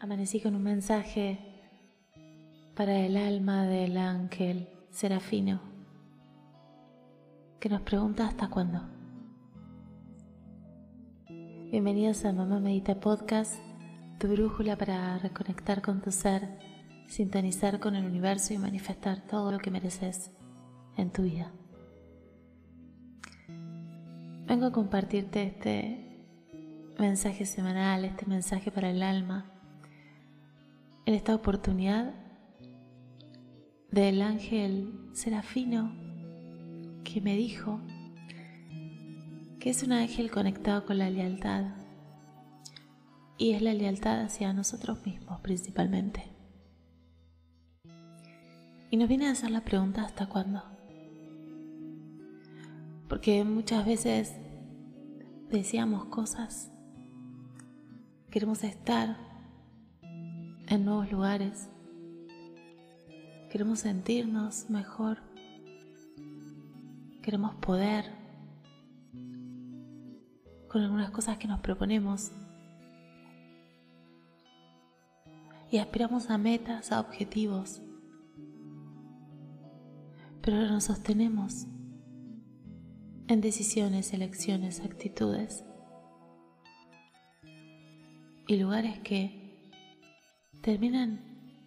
Amanecí con un mensaje para el alma del ángel Serafino que nos pregunta hasta cuándo. Bienvenidos a Mamá Medita Podcast, tu brújula para reconectar con tu ser, sintonizar con el universo y manifestar todo lo que mereces en tu vida. Vengo a compartirte este mensaje semanal, este mensaje para el alma en esta oportunidad del ángel serafino que me dijo que es un ángel conectado con la lealtad y es la lealtad hacia nosotros mismos principalmente. Y nos viene a hacer la pregunta hasta cuándo. Porque muchas veces deseamos cosas, queremos estar en nuevos lugares. Queremos sentirnos mejor. Queremos poder con algunas cosas que nos proponemos. Y aspiramos a metas, a objetivos. Pero nos sostenemos en decisiones, elecciones, actitudes y lugares que terminan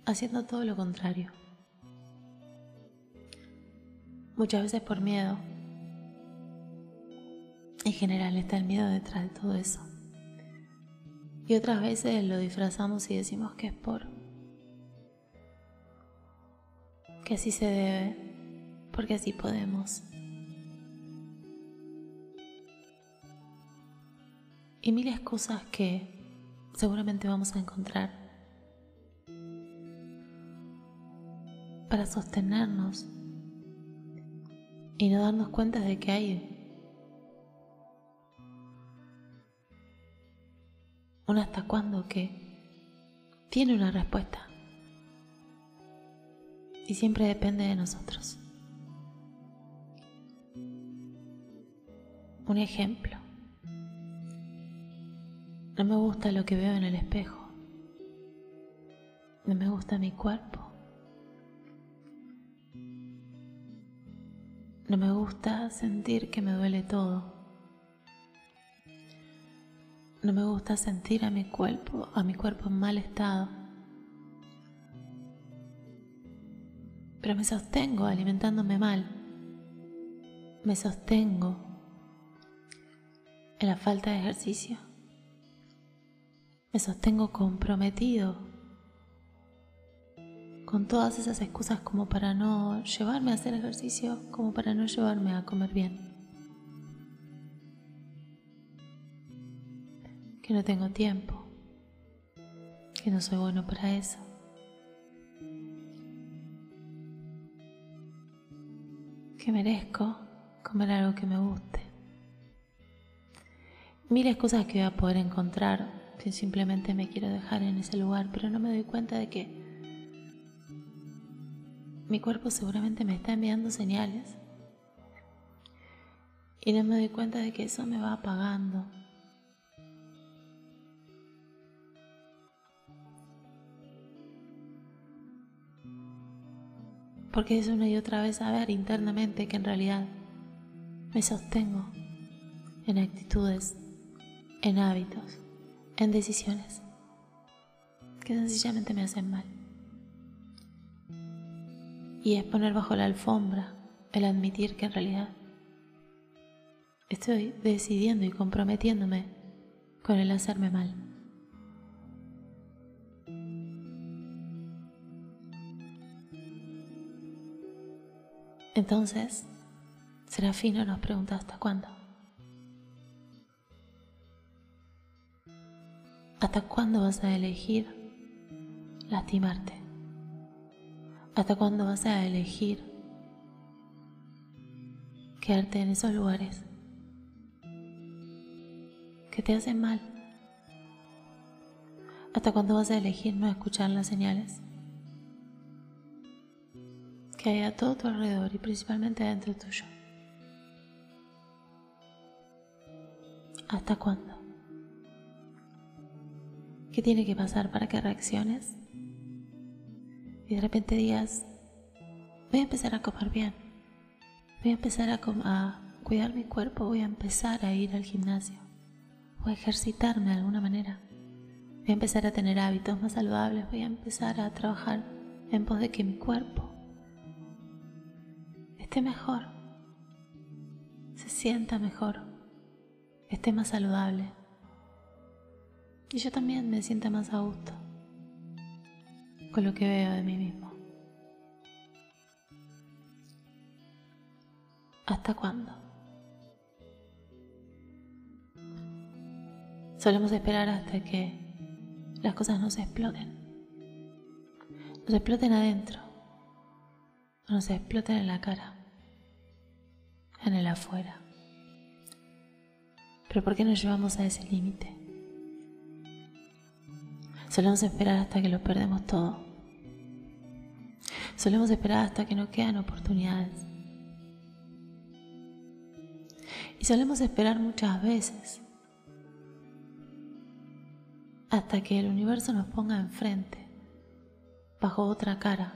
haciendo todo lo contrario. Muchas veces por miedo. En general está el miedo detrás de todo eso. Y otras veces lo disfrazamos y decimos que es por... que así se debe, porque así podemos. Y mil excusas que seguramente vamos a encontrar para sostenernos y no darnos cuenta de que hay un hasta cuándo que tiene una respuesta y siempre depende de nosotros. Un ejemplo. No me gusta lo que veo en el espejo. No me gusta mi cuerpo. No me gusta sentir que me duele todo. No me gusta sentir a mi cuerpo, a mi cuerpo en mal estado. Pero me sostengo alimentándome mal. Me sostengo en la falta de ejercicio. Me sostengo comprometido con todas esas excusas como para no llevarme a hacer ejercicio, como para no llevarme a comer bien. Que no tengo tiempo, que no soy bueno para eso. Que merezco comer algo que me guste. Mil excusas que voy a poder encontrar si simplemente me quiero dejar en ese lugar, pero no me doy cuenta de que mi cuerpo seguramente me está enviando señales y no me doy cuenta de que eso me va apagando. Porque es una y otra vez saber internamente que en realidad me sostengo en actitudes, en hábitos, en decisiones que sencillamente me hacen mal y es poner bajo la alfombra el admitir que en realidad estoy decidiendo y comprometiéndome con el hacerme mal. Entonces, Serafino nos pregunta hasta cuándo. ¿Hasta cuándo vas a elegir lastimarte? ¿Hasta cuándo vas a elegir quedarte en esos lugares que te hacen mal? ¿Hasta cuándo vas a elegir no escuchar las señales que hay a todo tu alrededor y principalmente dentro tuyo? ¿Hasta cuándo? ¿Qué tiene que pasar para que reacciones? Y de repente digas, voy a empezar a comer bien, voy a empezar a, a cuidar mi cuerpo, voy a empezar a ir al gimnasio, voy a ejercitarme de alguna manera, voy a empezar a tener hábitos más saludables, voy a empezar a trabajar en pos de que mi cuerpo esté mejor, se sienta mejor, esté más saludable. Y yo también me sienta más a gusto con lo que veo de mí mismo. ¿Hasta cuándo? Solemos esperar hasta que las cosas nos exploten. Nos exploten adentro. Nos exploten en la cara. En el afuera. Pero ¿por qué nos llevamos a ese límite? Solemos esperar hasta que lo perdemos todo. Solemos esperar hasta que no quedan oportunidades. Y solemos esperar muchas veces hasta que el universo nos ponga enfrente, bajo otra cara,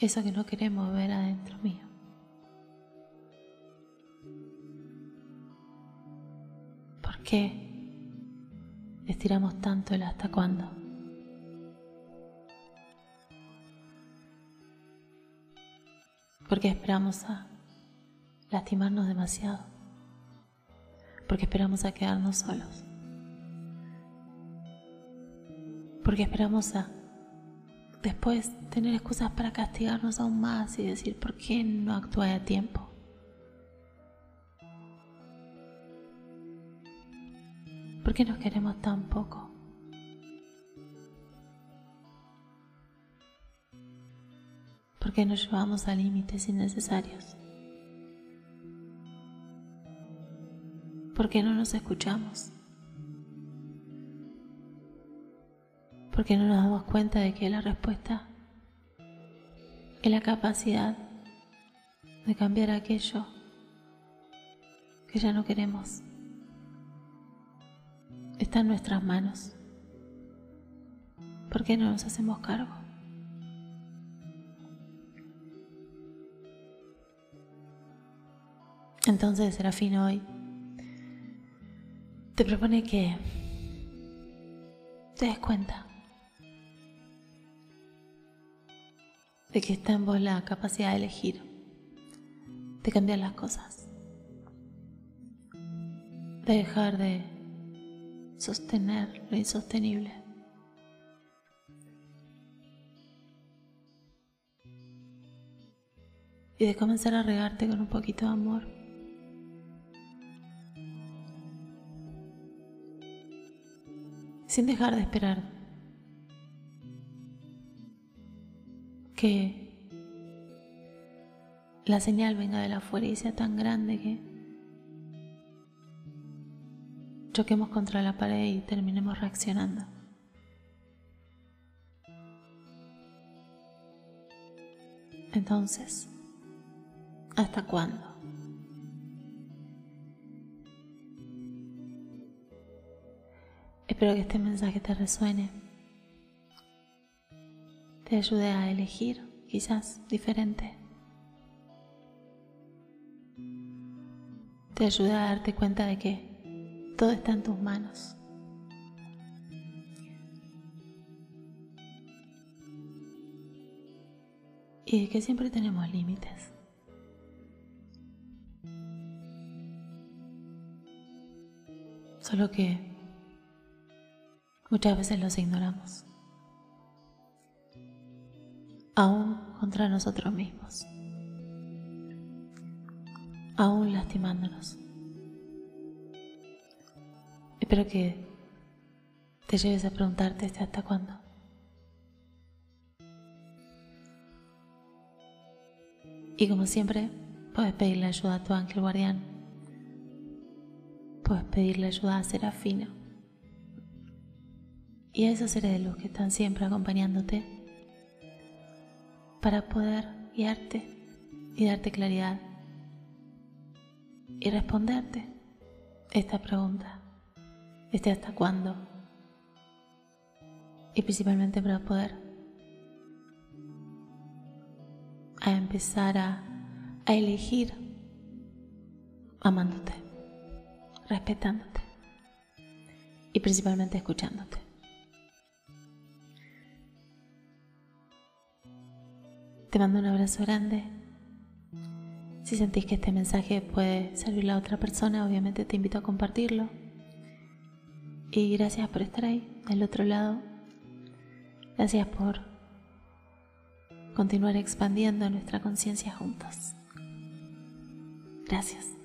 eso que no queremos ver adentro mío. ¿Por qué? Estiramos tanto el hasta cuándo. Porque esperamos a lastimarnos demasiado. Porque esperamos a quedarnos solos. Porque esperamos a después tener excusas para castigarnos aún más y decir por qué no actué a tiempo. ¿Por qué nos queremos tan poco? ¿Por qué nos llevamos a límites innecesarios? ¿Por qué no nos escuchamos? ¿Por qué no nos damos cuenta de que la respuesta es la capacidad de cambiar aquello que ya no queremos? Está en nuestras manos. ¿Por qué no nos hacemos cargo? Entonces Serafín hoy te propone que te des cuenta de que está en vos la capacidad de elegir, de cambiar las cosas, de dejar de sostener lo insostenible. Y de comenzar a regarte con un poquito de amor. Sin dejar de esperar que la señal venga de la afuera y sea tan grande que choquemos contra la pared y terminemos reaccionando. Entonces, ¿hasta cuándo? Espero que este mensaje te resuene, te ayude a elegir quizás diferente, te ayude a darte cuenta de que todo está en tus manos. Y que siempre tenemos límites. Solo que muchas veces los ignoramos. Aún contra nosotros mismos. Aún lastimándonos. Espero que te lleves a preguntarte hasta cuándo. Y como siempre, puedes pedirle ayuda a tu ángel guardián. Puedes pedirle ayuda a Serafina. Y a esos seres de luz que están siempre acompañándote para poder guiarte y darte claridad y responderte esta pregunta. Este hasta cuándo y principalmente para poder a empezar a, a elegir amándote, respetándote y principalmente escuchándote. Te mando un abrazo grande. Si sentís que este mensaje puede servirle a otra persona, obviamente te invito a compartirlo. Y gracias por estar ahí, del otro lado. Gracias por continuar expandiendo nuestra conciencia juntos. Gracias.